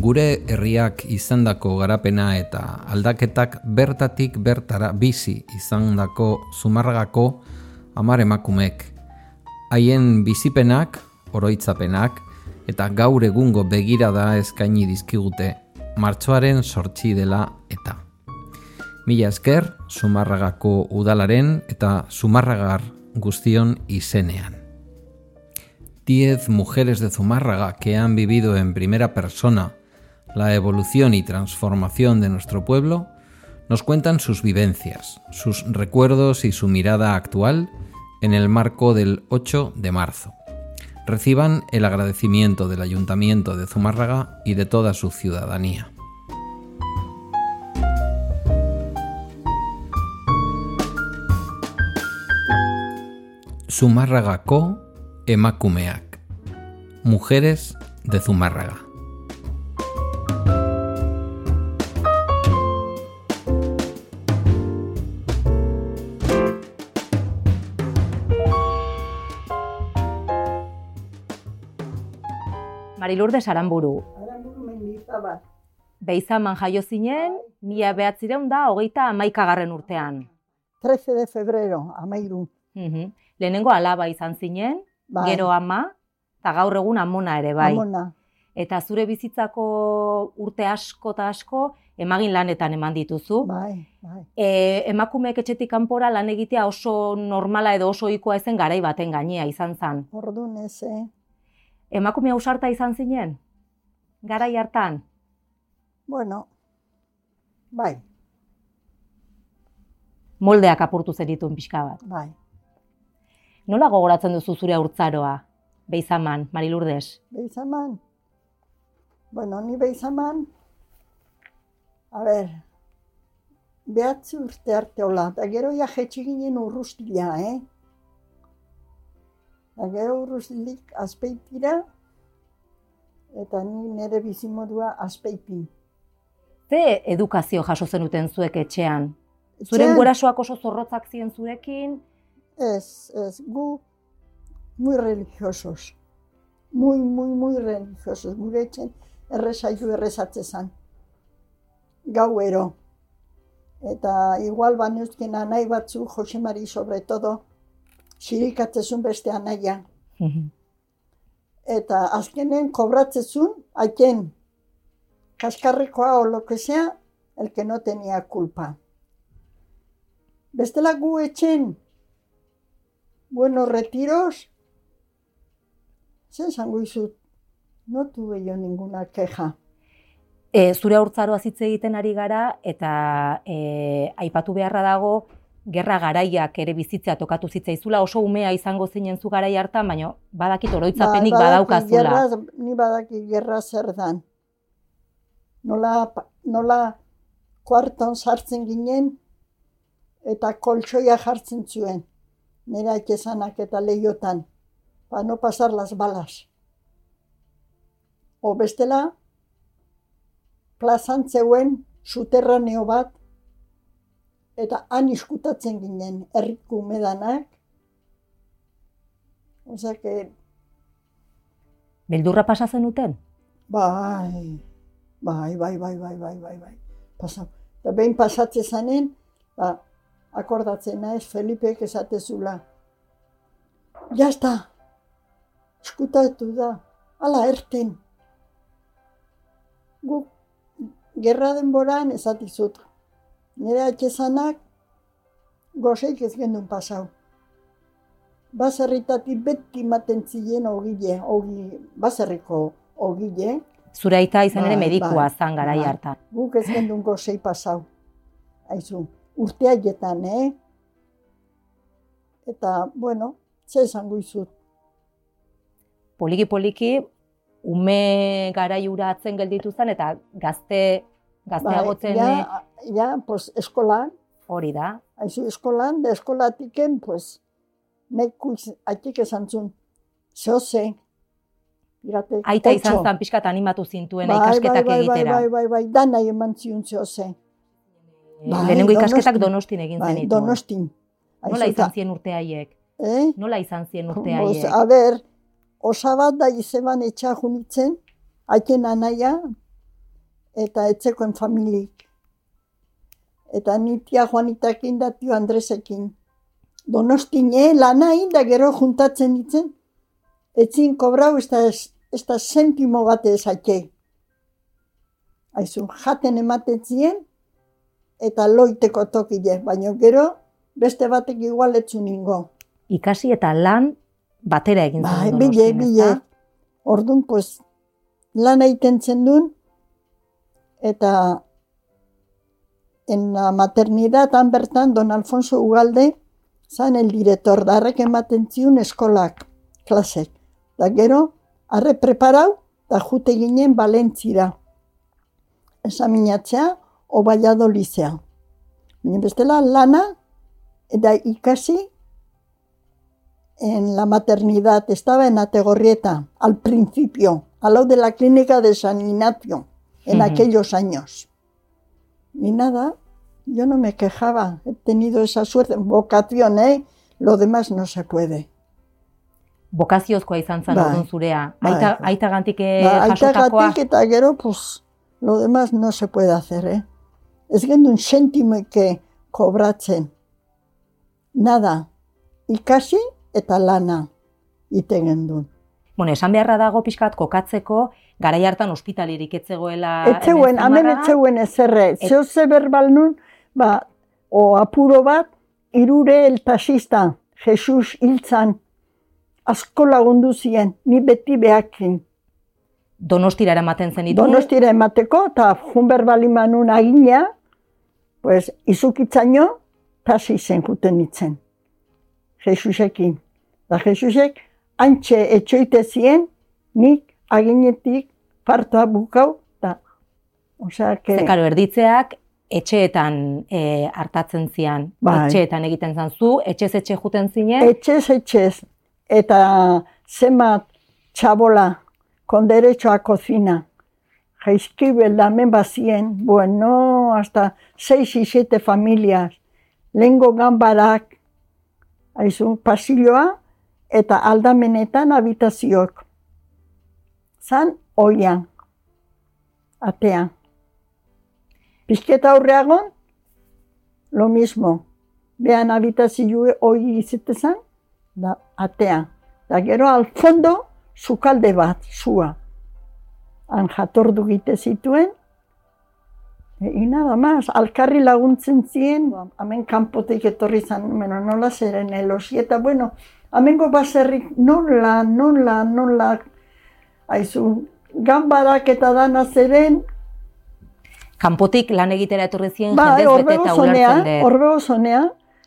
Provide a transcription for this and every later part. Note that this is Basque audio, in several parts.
gure herriak izandako garapena eta aldaketak bertatik bertara bizi izandako zumarragako amar emakumek. Haien bizipenak, oroitzapenak eta gaur egungo begirada eskaini dizkigute martxoaren sortzi dela eta. Mila esker, Zumarragako udalaren eta Zumarragar guztion izenean. Diez mujeres de Zumárraga que han vivido en primera persona la evolución y transformación de nuestro pueblo, nos cuentan sus vivencias, sus recuerdos y su mirada actual en el marco del 8 de marzo. Reciban el agradecimiento del Ayuntamiento de Zumárraga y de toda su ciudadanía. Zumárragako emakumeak. Mujeres de Zumárraga. Marilurde Saramburu. Aramburu. Beizaman jaio zinen, mila behatzireun da, hogeita amaikagarren urtean. 13 de febrero, amairu. Mhm. Lehenengo alaba izan zinen, Bai. gero ama, eta gaur egun amona ere bai. Amona. Eta zure bizitzako urte asko eta asko, emagin lanetan eman dituzu. Bai, bai. E, emakumeek etxetik kanpora lan egitea oso normala edo oso ohikoa ezen garai baten gainea izan zen. Orduan ez, eh? Emakume ausarta izan zinen? Garai hartan? Bueno, bai, Moldeak apurtu zenituen pixka bat. bai. Nola gogoratzen duzu zure urtzaroa? Beizaman, Marilurdes. Beizaman. Bueno, ni beizaman, a ber, behatzi urte arte hola, eta gero ja jetxi ginen urrustila, eh? Eta gero urrustilik azpeitira, eta ni nire bizimodua azpeitin. Ze edukazio jaso zenuten zuek etxean? Zuren gurasoak oso zorrotzak ziren zurekin? Ez, ez, gu muy religiosos. Muy, muy, muy religiosos. Gure etxen errezaitu errezatze zan. Gauero. Eta igual baneuzken anai batzu, Jose Mari sobre todo, sirikatzezun beste anaia. Eta azkenen kobratzezun, haien kaskarrekoa o lo que sea, el que no tenía culpa. Bestela gu etxen, buenos retiros, zer esango izut, no tuve yo ninguna queja. E, zure urtzaroa hitz egiten ari gara eta e, aipatu beharra dago gerra garaiak ere bizitzea tokatu zitzaizula oso umea izango zinen zu garai hartan, baina badakit oroitzapenik Ba- badaukazula. Gerra, ni badaki gerra zer dan. Nola, nola kuarton sartzen ginen, eta koltsoia jartzen zuen. Nera esanak eta leiotan. Pa no pasar las balas. O bestela, plazan zeuen suterraneo bat, eta han iskutatzen ginen herriko umedanak. Osea que Beldurra pasa zenuten? Bai, bai, bai, bai, bai, bai, bai, bai. Pasa. Eta behin pasatze zanen, ba, akordatzen naiz Felipek esatezula. Ja está. Eskutatu da. Ala erten. Guk gerra denboran esatizut. Nire atxezanak gozeik ez gendun pasau. Baserritatik beti maten ziren ogile, ogi, baserriko ogile, Zure aita izan ere Bai, medikua bai, zan garai bai. hartan. Guk ez gendun gozei pasau. Aizu, urte haietan, eh? Eta, bueno, ze esango izut. Poliki-poliki, ume garaiura atzen gelditu zen eta gazte, gazteagotzen Bai, eh, ja, ja, pues, eskolan, hori da. aizu, eskolan, de eskolatiken, pues, neku aitik esan zun, zehose, Irate, Aita izan otso. zan pixkat animatu zintuena Bai, ikasketak bai, bai, egitera. Bai, bai, bai, bai, dana eman ziun zehose. Eh, bai, Lehenengo ikasketak Donostin. donostin egin Bai, zenituen. donostin. Nola Aizu, izan eta- zien urte haiek? Eh? Nola izan zien urte haiek? a ber, osabat da izeban etxa junitzen, haiten anaia, eta etzekoen familik. Eta nitia Juanitakin da tio Andresekin. Donostine lana inda gero juntatzen ditzen, etzin kobrau ez da, ez da sentimo bate ezake. Aizu, jaten ematen zien, eta loiteko tokile, baina gero beste batek igual etzu ningo. Ikasi eta lan batera egin Ba, zen bile, Donostian, bile. ezta? Orduan, pues, lan egiten zen duen, eta en la maternidad han bertan, don Alfonso Ugalde, zan el director, da harrek ematen ziun eskolak, klasek. Da gero, arre preparau, da jute ginen Valentzira. Esaminatzea, o Valladolizea. Baina bestela lana, eta ikasi, en la maternidad, estaba en Ategorrieta, al principio, al lado de la clínica de San Ignacio, en Ujú. aquellos años. Y nada, yo no me quejaba, he tenido esa suerte, vocación, ¿eh? Lo demás no se puede. Bokaziozkoa izan zen Bai. zurea. Aita, bai. aitagantik eh, Ba, jasotakoa. aitagatik eta gero, pues, lo demás no se puede hacer, ¿eh? Ez gendun sentimoike kobratzen. Nada, ikasi eta lana ite gendun. Bueno, esan beharra dago pixkat kokatzeko, garai hartan ospitalirik etzegoela Etzeuen, hemen etzeuen ezerre. Et- Zeo ze berbal nun, ba, o apuro bat, irure el taxista, Jesus hiltzan, asko lagundu zien, ni beti behakin. Donostira eramaten zen ditu. Donostira emateko, eta junber balimanun agina, pues, izukitzaino, tasi zen juten nitzen. Jesusekin. Da Jesusek, antxe etxoite zien, nik aginetik partoa bukau, da, osea, que... Ze, karo, erditzeak etxeetan e, hartatzen zian. Bai. Etxeetan egiten zan zu, etxez etxe juten zinen. Etxez, etxez, eta zenbat txabola, con derecho a cocina. Jaizkibel damen bazien, bueno, hasta seis y siete familias. Lengo ganbarak, aizu, pasilloa, eta aldamenetan habitazioak. Zan, oian, atean. Pizketa aurreagon, lo mismo. Behan habitazio hoi izetezan, da atean. Da gero al fondo, sukalde bat, zua. Han jatordu gite zituen, e, nada más, alkarri laguntzen zien, hemen kanpotik etorri zan, bueno, nola zeren elosi, eta bueno, hemengo baserrik nola, nola, nola, aizu, ganbarak eta dana zeren, Kanpotik lan egitera etorri zien Bai, jendez bete horbego eta ulertzen dut. horbego zonea,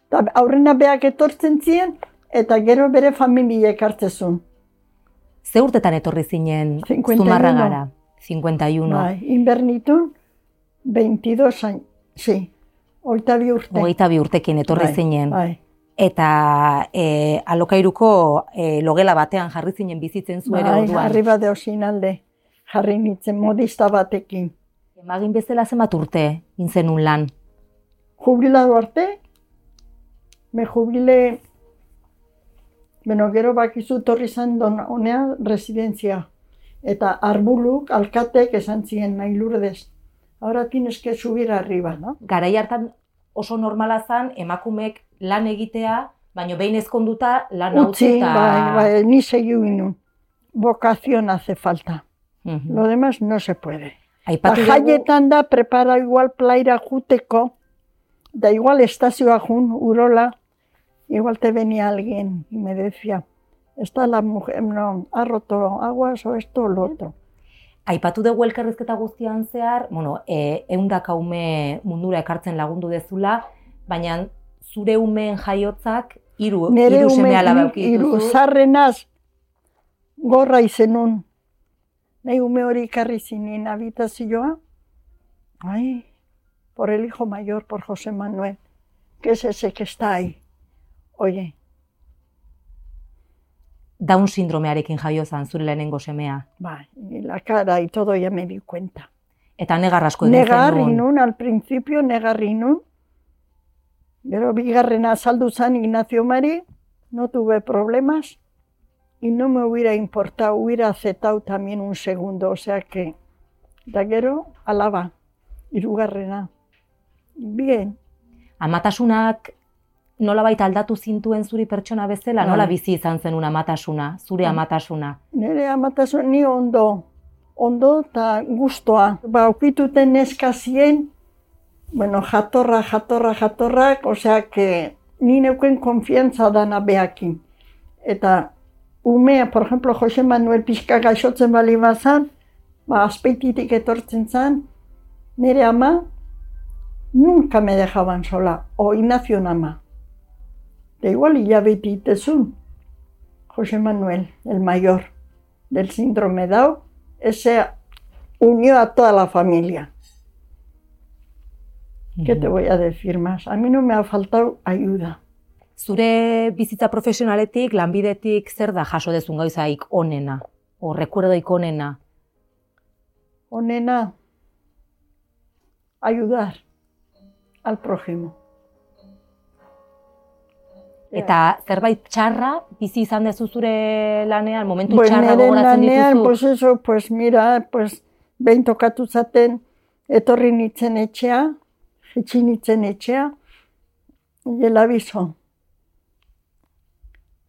eta aurrena beak etortzen zien, eta gero bere familiek hartzezun. Ze urtetan etorri zinen 51. Zumarragara? 51. Bai, inbernitun, 22 ain, sí, oita bi urte. Hogeita bi urtekin etorri Bai, zinen. Bai, Eta e, alokairuko e, logela batean jarri zinen bizitzen zu ere bai, orduan. arriba de osinalde, jarri nintzen modista batekin. Emagin bezala zenbat urte inzenun lan. Jubilado arte, me jubile, beno, gero bakizu torri zan don honea residentzia. Eta arbuluk, alkatek esan zien nahi lurdez. Ahora tienes que subir arriba, no? Garai hartan oso normala zan emakumeek lan egitea, baino behin ezkonduta lan hau Utzi, bai, bai, ni segi inu. Vocación hace falta. Mhm. Lo demás no se puede. Aipatu jaietan da prepara igual plaira juteko, da igual estazioa jun, urola, igual te venía alguien y me decía, está la mujer, no, ha roto aguas o esto o lo otro. aipatu dugu elkarrizketa guztian zehar, bueno, e, eundaka ume mundura ekartzen lagundu dezula, baina zure umeen jaiotzak hiru Nere hiru seme alaba hiru zarrenaz gorra izenun. Nahi ume hori ikarri zinen habitazioa. Ai, por el hijo mayor, por José Manuel, que es ese que está ahí. Oye, Down sindromearekin jaio zan zure lehenengo semea. y la cara y todo ya me di cuenta. Eta negar asko egin Negarri zenuen. nun, al principio negarri nun. Gero bigarrena azaldu zan Ignacio Mari, no tuve problemas y no me hubiera importado, hubiera aceptado también un segundo, o sea que Da gero, alaba, irugarrena. Bien, Amatasunak nolabait aldatu zintuen zuri pertsona bezala, Bai. nola bizi izan zenun amatasuna, zure Bai. amatasuna. nire amatasun ni ondo, ondo eta gustoa. Ba, aukituten neskazien, bueno, jatorra, jatorra, jatorrak, osea, que ni neuken konfiantza dana behakin. Eta umea, por ejemplo, Jose Manuel pixka gaixotzen bali bazan, ba, azpeititik etortzen zan, nire ama, nunca me dejaban sola, o Ignacio ama. Da igual hilabete itezun, José Manuel, el mayor del síndrome Down, ese unió a toda la familia. ¿Qué te voy a decir más? A mí no me ha faltado ayuda. Zure bizitza profesionaletik, lanbidetik, zer da jaso dezun gauzaik onena? O rekuerdoik onena? Onena, ayudar al prójimo. Eta zerbait txarra bizi izan dezu zure lanean, momentu Pues txarra gogoratzen lanean, dituzu? pues eso, pues mira, pues behin tokatu zaten etorri nintzen etxea, jetxi nintzen etxea, y el aviso.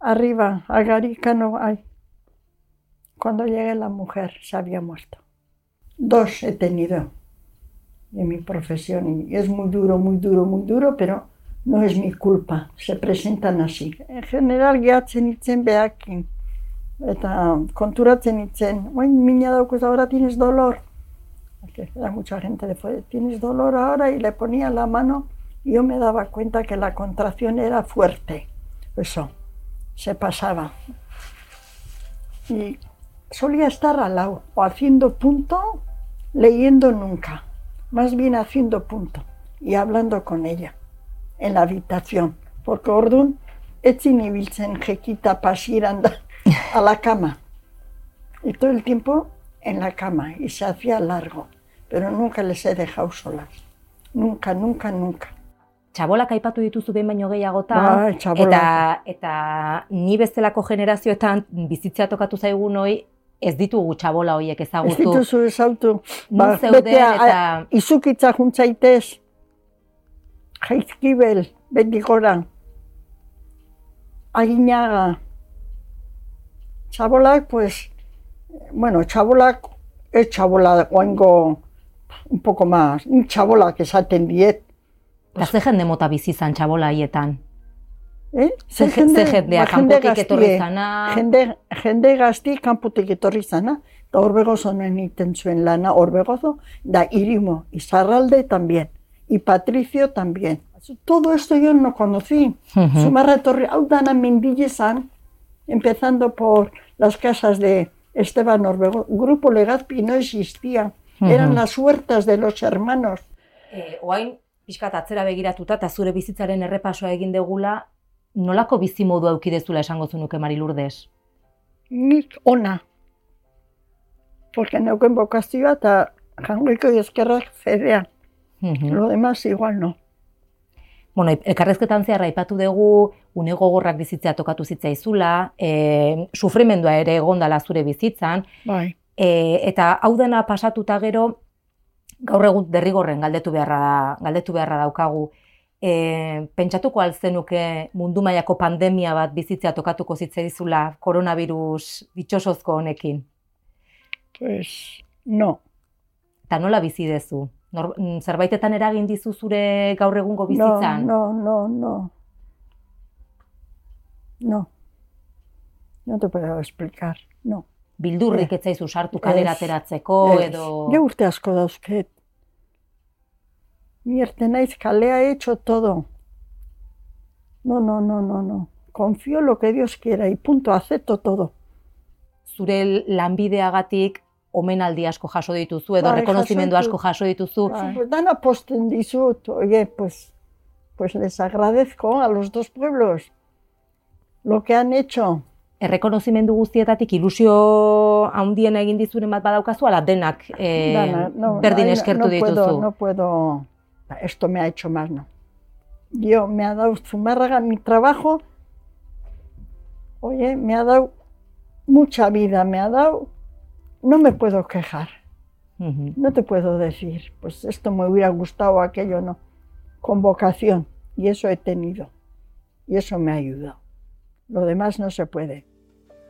Arriba, Agaricano, ay. Cuando llegue la mujer, se había muerto. Dos he tenido en mi profesión y es muy duro, muy duro, muy duro, pero no es mi culpa, se presentan así. En general, gehatzen itzen behakin. Eta konturatzen itzen, oin mina daukuz, ahora tienes dolor. Porque era mucha gente fue, tienes dolor ahora, y le ponía la mano, y yo me daba cuenta que la contracción era fuerte. Eso, se pasaba. Y solía estar al lado, o haciendo punto, leyendo nunca, más bien haciendo punto y hablando con ella en la habitación, porque orduan etzin ibiltzen jekita pasiran a la cama. Y todo el tiempo en la cama, y se hacía largo, pero nunca les he dejado solas. Nunca, nunca, nunca. Txabolak aipatu dituzu behin baino gehiagotan, Bai, txabolak. eta, eta ni bezalako generazioetan bizitzea tokatu zaigun hoi, ez ditugu txabola horiek Ez ezagutu. dituzu ezautu. Non zeuden bete a- eta- izukitza juntzaitez, jaizkibel, beti gora, aginaga, txabolak, pues, bueno, txabolak, ez txabola, oaingo, un poco más, ni txabolak esaten diet, Eta ze jende mota bizi izan txabola haietan. eh? Ze, ze jendea, ba, jende kanpotik etorri zana, Jende, jende gazti kanpotik etorri zana, eta horbegozo noen iten zuen lana, horbegozo, da irimo, y Sarralde también, y Patricio también. Todo esto yo no conocí. Mhm. Zumarra etorri, hau dana mendile zan, empezando por las casas de Esteban Orbegozo. Grupo Legazpi no existía, eran Mhm. las huertas de los hermanos. E, oain, pixkat atzera begiratuta eta zure bizitzaren errepasoa egin degula, nolako bizimodu aukidezula esango zunuke Mari Lourdes? Nik ona. Porque neuken bokazioa eta jangoiko ezkerrak fedea. Mhm. Lo demás igual no. Bueno, elkarrezketan zehar aipatu dugu, une gogorrak bizitzea tokatu zitzaizula, e, sufrimendua ere egondala zure bizitzan, Bai. E, eta hau dena pasatuta gero, gaur egun derrigorren galdetu beharra, galdetu beharra daukagu, e, pentsatuko alzenuke mundu mailako pandemia bat bizitzea tokatuko zitzaizula koronavirus bitxosozko honekin? Pues no. Eta nola bizi dezu? Nor, zerbaitetan eragin dizu zure gaur egungo No, bizitzan? no, no, no. No. No te puedo explicar. No. Bildurrik Eh, ez zaizu sartu kalera ateratzeko edo... Jo urte asko dauzket. Ni erte naiz kalea he hecho todo. No, no, no, no, no. Confío lo que Dios quiera y punto, acepto todo. Zure lanbideagatik omenaldi asko jaso dituzu edo Bai, rekonozimendu asko jaso dituzu. Bai. Pues dana posten dizut, oye, pues, pues les agradezco a los dos pueblos lo que han hecho. Errekonozimendu guztietatik ilusio handiena egin dizuren bat badaukazu, ala denak eh, Dana, no, berdin no, eskertu no dituzu. Puedo, no puedo, esto me ha hecho más, no. Yo, me ha dado Zumárraga, mi trabajo, oye, me ha dado mucha vida, me ha dado, no me puedo quejar. No te puedo decir, pues esto me hubiera gustado, aquello no. Con vocación. Y eso he tenido. Y eso me ha ayudado. Lo demás no se puede.